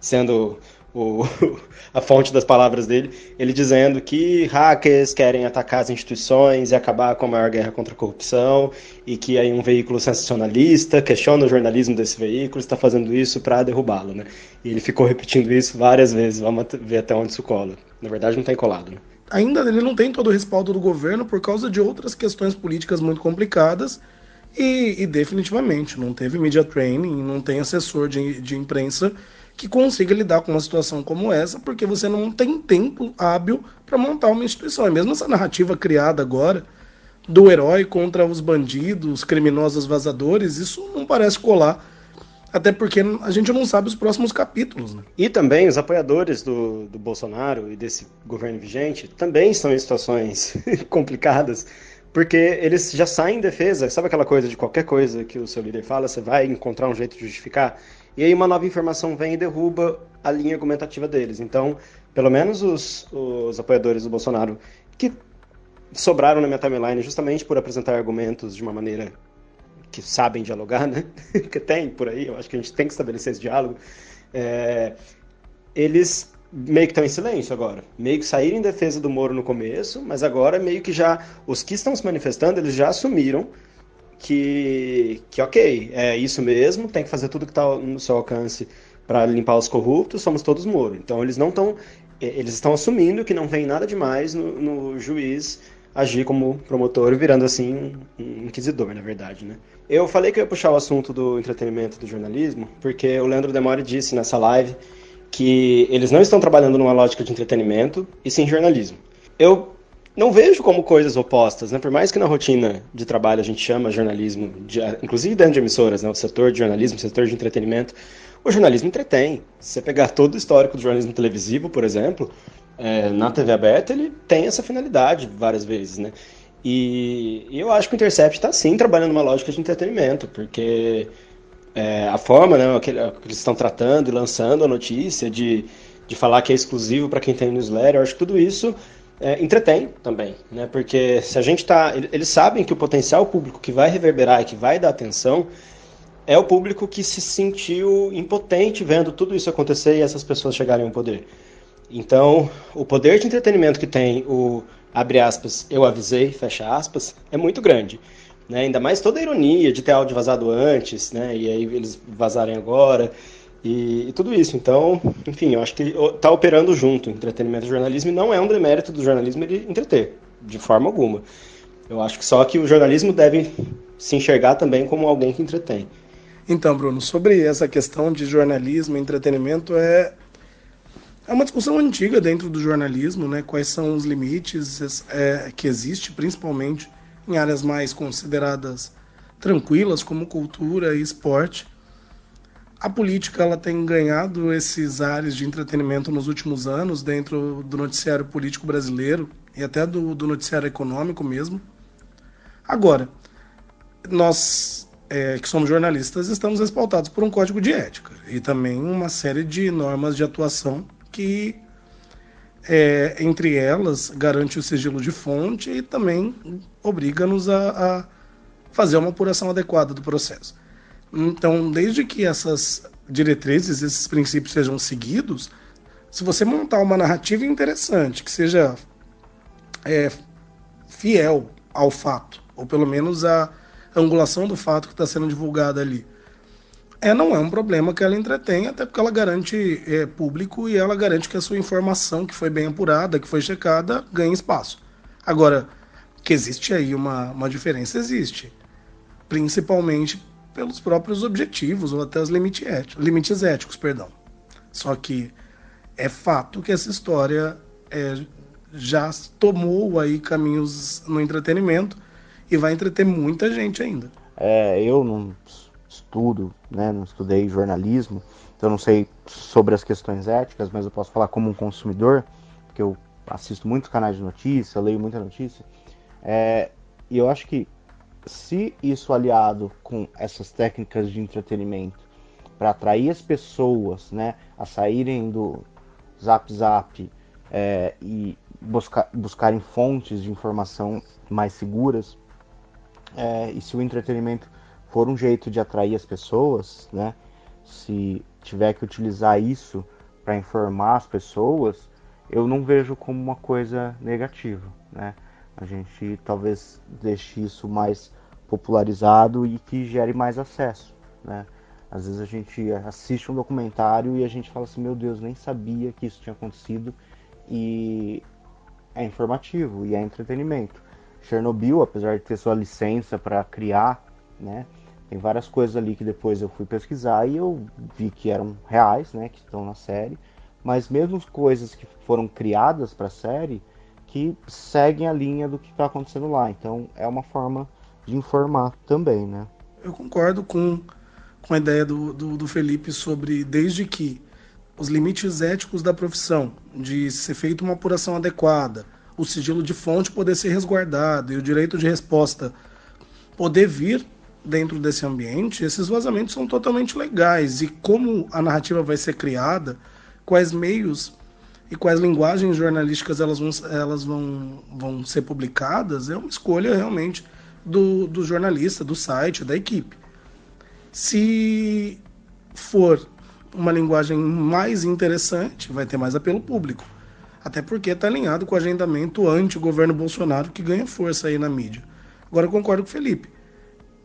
sendo o, a fonte das palavras dele, ele dizendo que hackers querem atacar as instituições e acabar com a maior guerra contra a corrupção, e que aí um veículo sensacionalista questiona o jornalismo desse veículo, está fazendo isso para derrubá-lo, né? E ele ficou repetindo isso várias vezes, vamos ver até onde isso cola. Na verdade, não tem colado, né? Ainda ele não tem todo o respaldo do governo por causa de outras questões políticas muito complicadas, e, e definitivamente não teve media training, não tem assessor de, de imprensa que consiga lidar com uma situação como essa, porque você não tem tempo hábil para montar uma instituição. E mesmo essa narrativa criada agora do herói contra os bandidos, criminosos vazadores, isso não parece colar. Até porque a gente não sabe os próximos capítulos. Né? E também os apoiadores do, do Bolsonaro e desse governo vigente também estão em situações complicadas, porque eles já saem em defesa. Sabe aquela coisa de qualquer coisa que o seu líder fala, você vai encontrar um jeito de justificar? E aí uma nova informação vem e derruba a linha argumentativa deles. Então, pelo menos os, os apoiadores do Bolsonaro, que sobraram na minha timeline justamente por apresentar argumentos de uma maneira que sabem dialogar, né? que tem por aí, eu acho que a gente tem que estabelecer esse diálogo. É, eles meio que estão em silêncio agora. Meio que saíram em defesa do Moro no começo, mas agora meio que já. Os que estão se manifestando, eles já assumiram que, que ok, é isso mesmo, tem que fazer tudo que está no seu alcance para limpar os corruptos, somos todos Moro. Então eles não estão, eles estão assumindo que não tem nada demais no, no juiz agir como promotor, virando assim um inquisidor, na verdade, né? Eu falei que eu ia puxar o assunto do entretenimento do jornalismo, porque o Leandro Demore disse nessa live que eles não estão trabalhando numa lógica de entretenimento e sim jornalismo. Eu não vejo como coisas opostas, né? Por mais que na rotina de trabalho a gente chama jornalismo, de, inclusive dentro de emissoras, né? o setor de jornalismo, o setor de entretenimento, o jornalismo entretém. Se você pegar todo o histórico do jornalismo televisivo, por exemplo, é, na TV aberta, ele tem essa finalidade várias vezes, né? E, eu acho que o Intercept está sim trabalhando uma lógica de entretenimento, porque é, a forma né, que, que eles estão tratando e lançando a notícia, de, de falar que é exclusivo para quem tem newsletter, eu acho que tudo isso é, entretém também, né? Porque se a gente está, eles sabem que o potencial público que vai reverberar e que vai dar atenção é o público que se sentiu impotente vendo tudo isso acontecer e essas pessoas chegarem ao poder. Então, o poder de entretenimento que tem o abre aspas, eu avisei, fecha aspas, é muito grande. Né? Ainda mais toda a ironia de ter áudio vazado antes, né? E aí eles vazarem agora. E, e, tudo isso. Então, enfim, eu acho que está operando junto entretenimento e jornalismo e não é um demérito do jornalismo ele entreter, de forma alguma. Eu acho que só que o jornalismo deve se enxergar também como alguém que entretém. Então, Bruno, sobre essa questão de jornalismo e entretenimento, é, é uma discussão antiga dentro do jornalismo, né? Quais são os limites é, que existe, principalmente em áreas mais consideradas tranquilas, como cultura e esporte a política ela tem ganhado esses ares de entretenimento nos últimos anos dentro do noticiário político brasileiro e até do, do noticiário econômico mesmo. Agora, nós é, que somos jornalistas estamos respaldados por um código de ética e também uma série de normas de atuação que, é, entre elas, garante o sigilo de fonte e também obriga-nos a, a fazer uma apuração adequada do processo. Então, desde que essas diretrizes, esses princípios sejam seguidos, se você montar uma narrativa interessante, que seja é, fiel ao fato, ou pelo menos a angulação do fato que está sendo divulgada ali, é, não é um problema que ela entretém, até porque ela garante é, público e ela garante que a sua informação, que foi bem apurada, que foi checada, ganhe espaço. Agora, que existe aí uma, uma diferença, existe. Principalmente pelos próprios objetivos ou até os limite éticos, limites éticos, perdão. Só que é fato que essa história é, já tomou aí caminhos no entretenimento e vai entreter muita gente ainda. É, eu não estudo, né, não estudei jornalismo, então não sei sobre as questões éticas, mas eu posso falar como um consumidor, porque eu assisto muitos canais de notícia, leio muita notícia, é, e eu acho que se isso aliado com essas técnicas de entretenimento para atrair as pessoas né, a saírem do Zap Zap é, e buscar, buscarem fontes de informação mais seguras, é, e se o entretenimento for um jeito de atrair as pessoas, né, se tiver que utilizar isso para informar as pessoas, eu não vejo como uma coisa negativa. Né? A gente talvez deixe isso mais popularizado e que gere mais acesso, né? Às vezes a gente assiste um documentário e a gente fala assim, meu Deus, nem sabia que isso tinha acontecido e é informativo e é entretenimento. Chernobyl, apesar de ter sua licença para criar, né, tem várias coisas ali que depois eu fui pesquisar e eu vi que eram reais, né, que estão na série, mas mesmo coisas que foram criadas para a série que seguem a linha do que está acontecendo lá. Então é uma forma de informar também, né? Eu concordo com, com a ideia do, do, do Felipe sobre desde que os limites éticos da profissão, de ser feita uma apuração adequada, o sigilo de fonte poder ser resguardado e o direito de resposta poder vir dentro desse ambiente, esses vazamentos são totalmente legais. E como a narrativa vai ser criada, quais meios e quais linguagens jornalísticas elas vão, elas vão, vão ser publicadas, é uma escolha realmente do, do jornalista, do site, da equipe. Se for uma linguagem mais interessante, vai ter mais apelo público. Até porque está alinhado com o agendamento anti-governo Bolsonaro que ganha força aí na mídia. Agora eu concordo com o Felipe.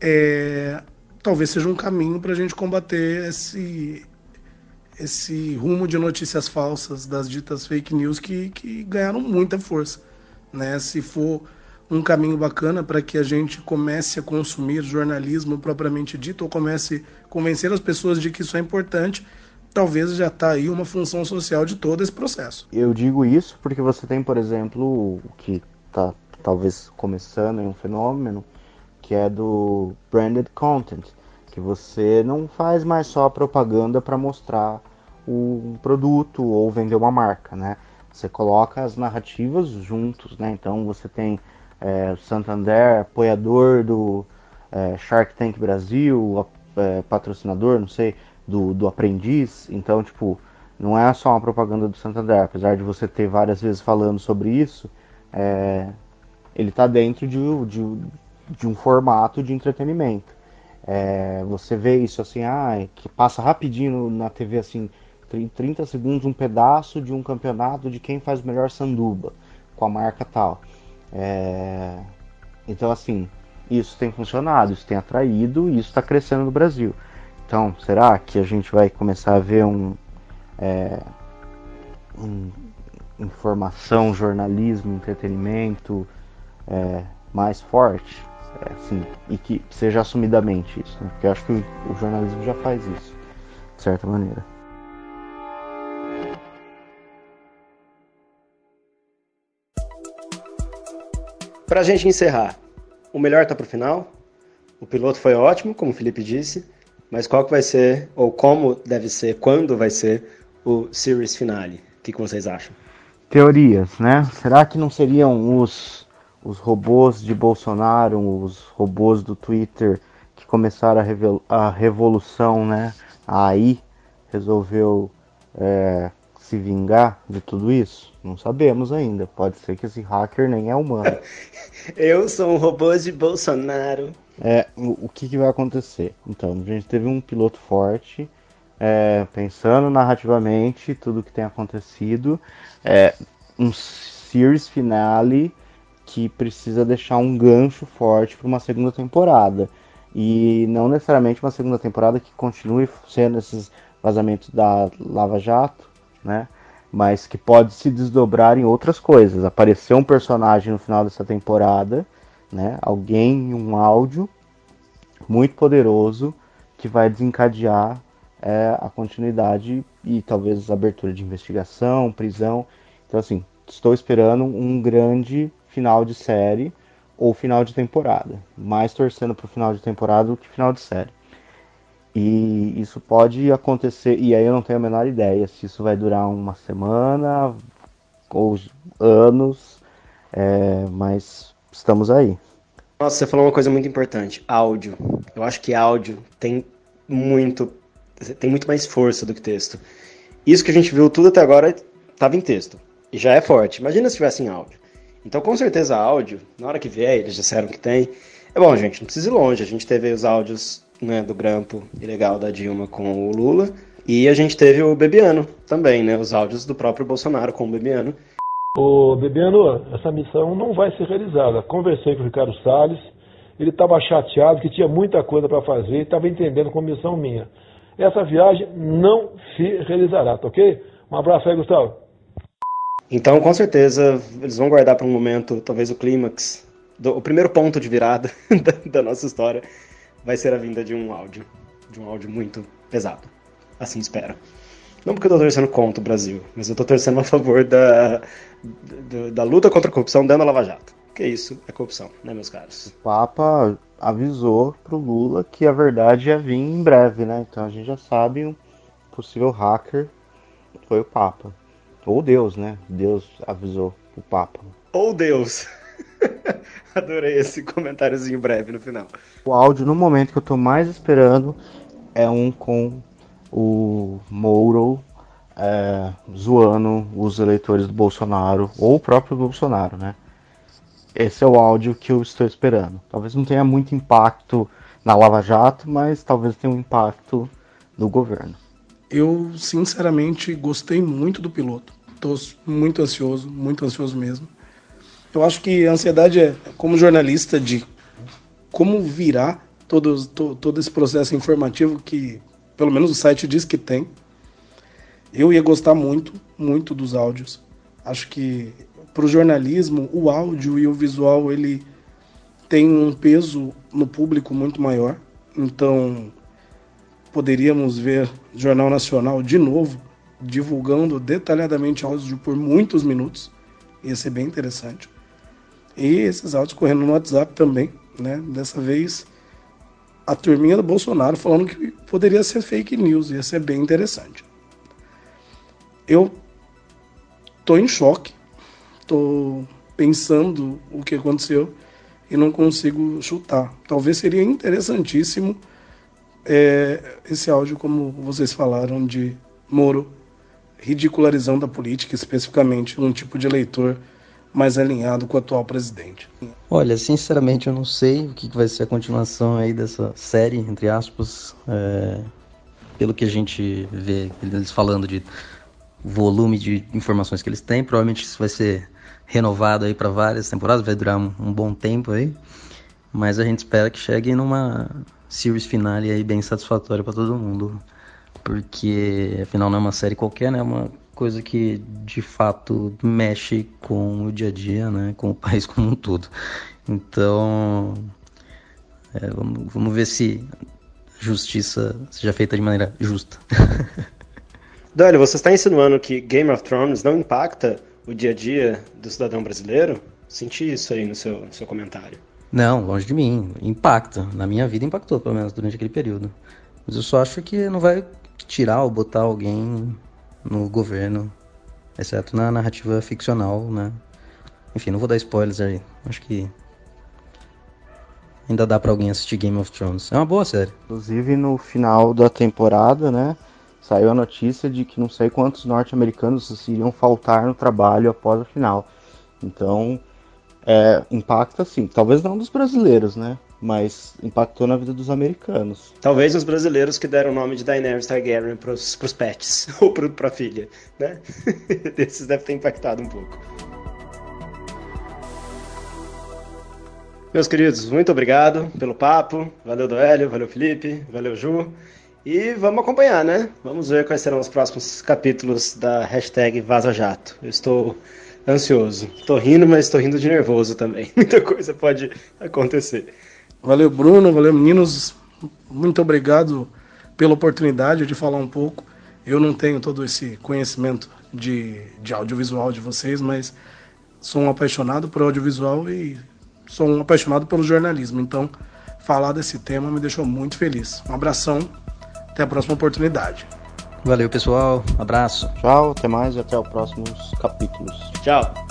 é, talvez seja um caminho para a gente combater esse, esse rumo de notícias falsas das ditas fake news que, que ganharam muita força. Né? Se for um caminho bacana para que a gente comece a consumir jornalismo propriamente dito, ou comece a convencer as pessoas de que isso é importante, talvez já está aí uma função social de todo esse processo. Eu digo isso porque você tem, por exemplo, o que está talvez começando em um fenômeno, que é do branded content, que você não faz mais só propaganda para mostrar um produto ou vender uma marca, né? Você coloca as narrativas juntos, né? Então você tem é, Santander, apoiador do é, Shark Tank Brasil, é, patrocinador, não sei, do, do aprendiz. Então, tipo, não é só uma propaganda do Santander, apesar de você ter várias vezes falando sobre isso, é, ele está dentro de, de, de, um formato de entretenimento. É, você vê isso assim, ah, que passa rapidinho na TV assim, 30 segundos um pedaço de um campeonato de quem faz o melhor sanduba com a marca tal. É, então assim, isso tem funcionado, isso tem atraído e isso está crescendo no Brasil. Então, será que a gente vai começar a ver um, é, um informação, jornalismo, entretenimento é, mais forte? É, assim, e que seja assumidamente isso, né? porque eu acho que o, o jornalismo já faz isso, de certa maneira. Para a gente encerrar, o melhor está para o final. O piloto foi ótimo, como o Felipe disse, mas qual que vai ser, ou como deve ser, quando vai ser o series finale? O que, que vocês acham? Teorias, né? Será que não seriam os, os robôs de Bolsonaro, os robôs do Twitter que começaram a, a revolução, né? Aí resolveu é, se vingar de tudo isso? Não sabemos ainda. Pode ser que esse hacker nem é humano. Eu sou um robô de Bolsonaro. É, o, o que, que, vai acontecer? Então, a gente teve um piloto forte, é, pensando narrativamente tudo que tem acontecido, é, um series finale que precisa deixar um gancho forte para uma segunda temporada. E não necessariamente uma segunda temporada que continue sendo esses vazamentos da Lava Jato, né? Mas que pode se desdobrar em outras coisas. Apareceu um personagem no final dessa temporada, né? Alguém um áudio muito poderoso que vai desencadear é, a continuidade e talvez abertura de investigação, prisão. Então, assim, estou esperando um grande final de série ou final de temporada. Mais torcendo para o final de temporada do que final de série. E isso pode acontecer, e aí eu não tenho a menor ideia se isso vai durar uma semana ou anos, é, mas estamos aí. Nossa, você falou uma coisa muito importante: áudio. Eu acho que áudio tem muito, tem muito mais força do que texto. Isso que a gente viu tudo até agora estava em texto e já é forte. Imagina se tivesse em áudio. Então, com certeza, áudio, na hora que vier, eles disseram que tem. É bom, gente, não precisa ir longe. A gente teve os áudios né, do grampo ilegal da Dilma com o Lula. E a gente teve o Bebiano também, né? Os áudios do próprio Bolsonaro com o Bebiano. Ô, Bebiano, essa missão não vai ser realizada. Conversei com o Ricardo Salles, ele estava chateado que tinha muita coisa para fazer e estava entendendo como missão minha. Essa viagem não se realizará, tá ok? Um abraço aí, Gustavo. Então, com certeza, eles vão guardar para um momento, talvez o clímax, o primeiro ponto de virada da, da nossa história, vai ser a vinda de um áudio, de um áudio muito pesado. Assim espero. Não porque eu tô torcendo contra o Brasil, mas eu tô torcendo a favor da, da, da luta contra a corrupção dentro da Lava Jato. Que isso é corrupção, né, meus caros? O Papa avisou pro Lula que a verdade ia vir em breve, né? Então a gente já sabe um possível hacker foi o Papa. Ou Deus, né? Deus avisou o Papa. Ou Deus. Adorei esse comentáriozinho breve no final. O áudio, no momento que eu tô mais esperando, é um com o Mouro é, zoando os eleitores do Bolsonaro, ou o próprio Bolsonaro, né? Esse é o áudio que eu estou esperando. Talvez não tenha muito impacto na Lava Jato, mas talvez tenha um impacto no governo. Eu, sinceramente, gostei muito do piloto. Estou muito ansioso, muito ansioso mesmo. Eu acho que a ansiedade é, como jornalista, de como virar todo, to, todo esse processo informativo que, pelo menos o site diz que tem. Eu ia gostar muito, muito dos áudios. Acho que para o jornalismo, o áudio e o visual ele tem um peso no público muito maior. Então, poderíamos ver Jornal Nacional de novo divulgando detalhadamente áudios por muitos minutos. Ia ser bem interessante. E esses áudios correndo no WhatsApp também, né? Dessa vez a turminha do Bolsonaro falando que poderia ser fake news, ia ser bem interessante. Eu tô em choque, tô pensando o que aconteceu e não consigo chutar. Talvez seria interessantíssimo é, esse áudio, como vocês falaram, de Moro ridicularizando a política, especificamente um tipo de eleitor mais alinhado com o atual presidente. Olha, sinceramente eu não sei o que vai ser a continuação aí dessa série, entre aspas. É, pelo que a gente vê eles falando de volume de informações que eles têm, provavelmente isso vai ser renovado aí para várias temporadas, vai durar um, um, bom tempo aí. Mas a gente espera que chegue numa series finale aí bem satisfatória para todo mundo, porque afinal não é uma série qualquer, né? É uma coisa que de fato mexe com o dia a dia, né? Com o país como um todo. Então, é, vamos, vamos ver se a justiça seja feita de maneira justa. Dani, você está insinuando que Game of Thrones não impacta o dia a dia do cidadão brasileiro? Senti isso aí no seu, no seu comentário. Não, longe de mim. Impacta. Na minha vida impactou, pelo menos, durante aquele período. Mas eu só acho que não vai tirar ou botar alguém no governo, exceto na narrativa ficcional, né? Enfim, não vou dar spoilers aí. Acho que ainda dá para alguém assistir Game of Thrones. É uma boa série. Inclusive no final da temporada, né? saiu a notícia de que não sei quantos norte-americanos iriam faltar no trabalho após a final. Então, é, impacta sim. Talvez não dos brasileiros, né? Mas impactou na vida dos americanos. Talvez os brasileiros que deram o nome de Daenerys Targaryen pros, pros pets, ou pro, pra filha, né? Esses deve ter impactado um pouco. Meus queridos, muito obrigado pelo papo. Valeu, Doélio, valeu, Felipe, valeu, Ju. E vamos acompanhar, né? Vamos ver quais serão os próximos capítulos da hashtag Vaza Jato. Eu estou ansioso. Estou rindo, mas estou rindo de nervoso também. Muita coisa pode acontecer. Valeu, Bruno. Valeu, meninos. Muito obrigado pela oportunidade de falar um pouco. Eu não tenho todo esse conhecimento de, de audiovisual de vocês, mas sou um apaixonado por audiovisual e sou um apaixonado pelo jornalismo. Então, falar desse tema me deixou muito feliz. Um abração até a próxima oportunidade. Valeu, pessoal. Abraço. Tchau, até mais e até os próximos capítulos. Tchau.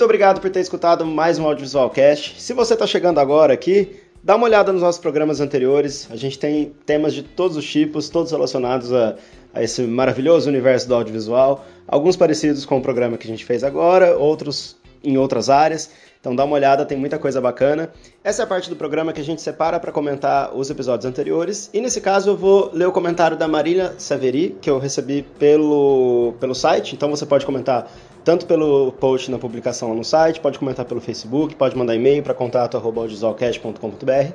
Muito obrigado por ter escutado mais um Audiovisual Cast. Se você está chegando agora aqui, dá uma olhada nos nossos programas anteriores. A gente tem temas de todos os tipos, todos relacionados a a esse maravilhoso universo do audiovisual, alguns parecidos com o programa que a gente fez agora, outros em outras áreas. Então dá uma olhada, tem muita coisa bacana. Essa é a parte do programa que a gente separa para comentar os episódios anteriores. E nesse caso eu vou ler o comentário da Marília Saveri, que eu recebi pelo, pelo site. Então você pode comentar tanto pelo post na publicação no site, pode comentar pelo Facebook, pode mandar e-mail para contato.audiovisualcast.com.br.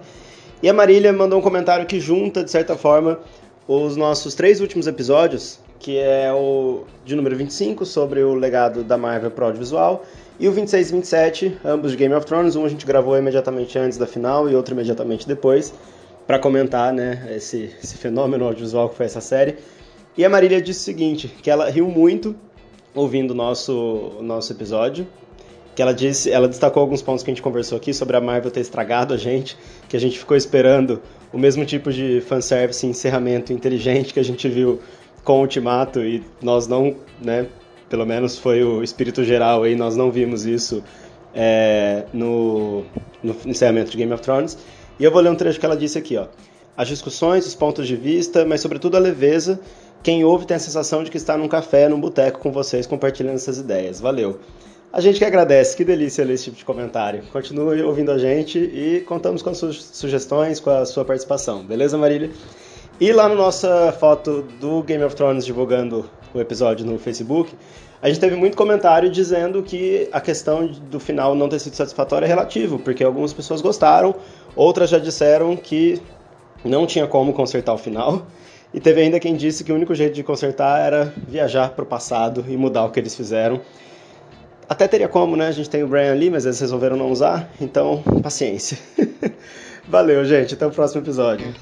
E a Marília mandou um comentário que junta, de certa forma, os nossos três últimos episódios, que é o de número 25, sobre o legado da Marvel pro audiovisual, e o 26 e 27, ambos de Game of Thrones. Um a gente gravou imediatamente antes da final e outro imediatamente depois, para comentar né, esse, esse fenômeno audiovisual que foi essa série. E a Marília disse o seguinte, que ela riu muito ouvindo o nosso, nosso episódio, que ela disse, ela destacou alguns pontos que a gente conversou aqui sobre a Marvel ter estragado a gente, que a gente ficou esperando o mesmo tipo de fanservice e encerramento inteligente que a gente viu com o Ultimato e nós não, né, pelo menos foi o espírito geral aí, nós não vimos isso é, no, no encerramento de Game of Thrones. E eu vou ler um trecho que ela disse aqui, ó. As discussões, os pontos de vista, mas sobretudo a leveza. Quem ouve tem a sensação de que está num café, num boteco com vocês, compartilhando essas ideias. Valeu. A gente que agradece, que delícia ler esse tipo de comentário. Continue ouvindo a gente e contamos com as suas sugestões, com a sua participação. Beleza, Marília? E lá na nossa foto do Game of Thrones divulgando o episódio no Facebook, a gente teve muito comentário dizendo que a questão do final não ter sido satisfatória é relativo, porque algumas pessoas gostaram, outras já disseram que não tinha como consertar o final. E teve ainda quem disse que o único jeito de consertar era viajar para o passado e mudar o que eles fizeram. Até teria como, né? A gente tem o Brian ali, mas eles resolveram não usar, então paciência. Valeu, gente. Até o próximo episódio.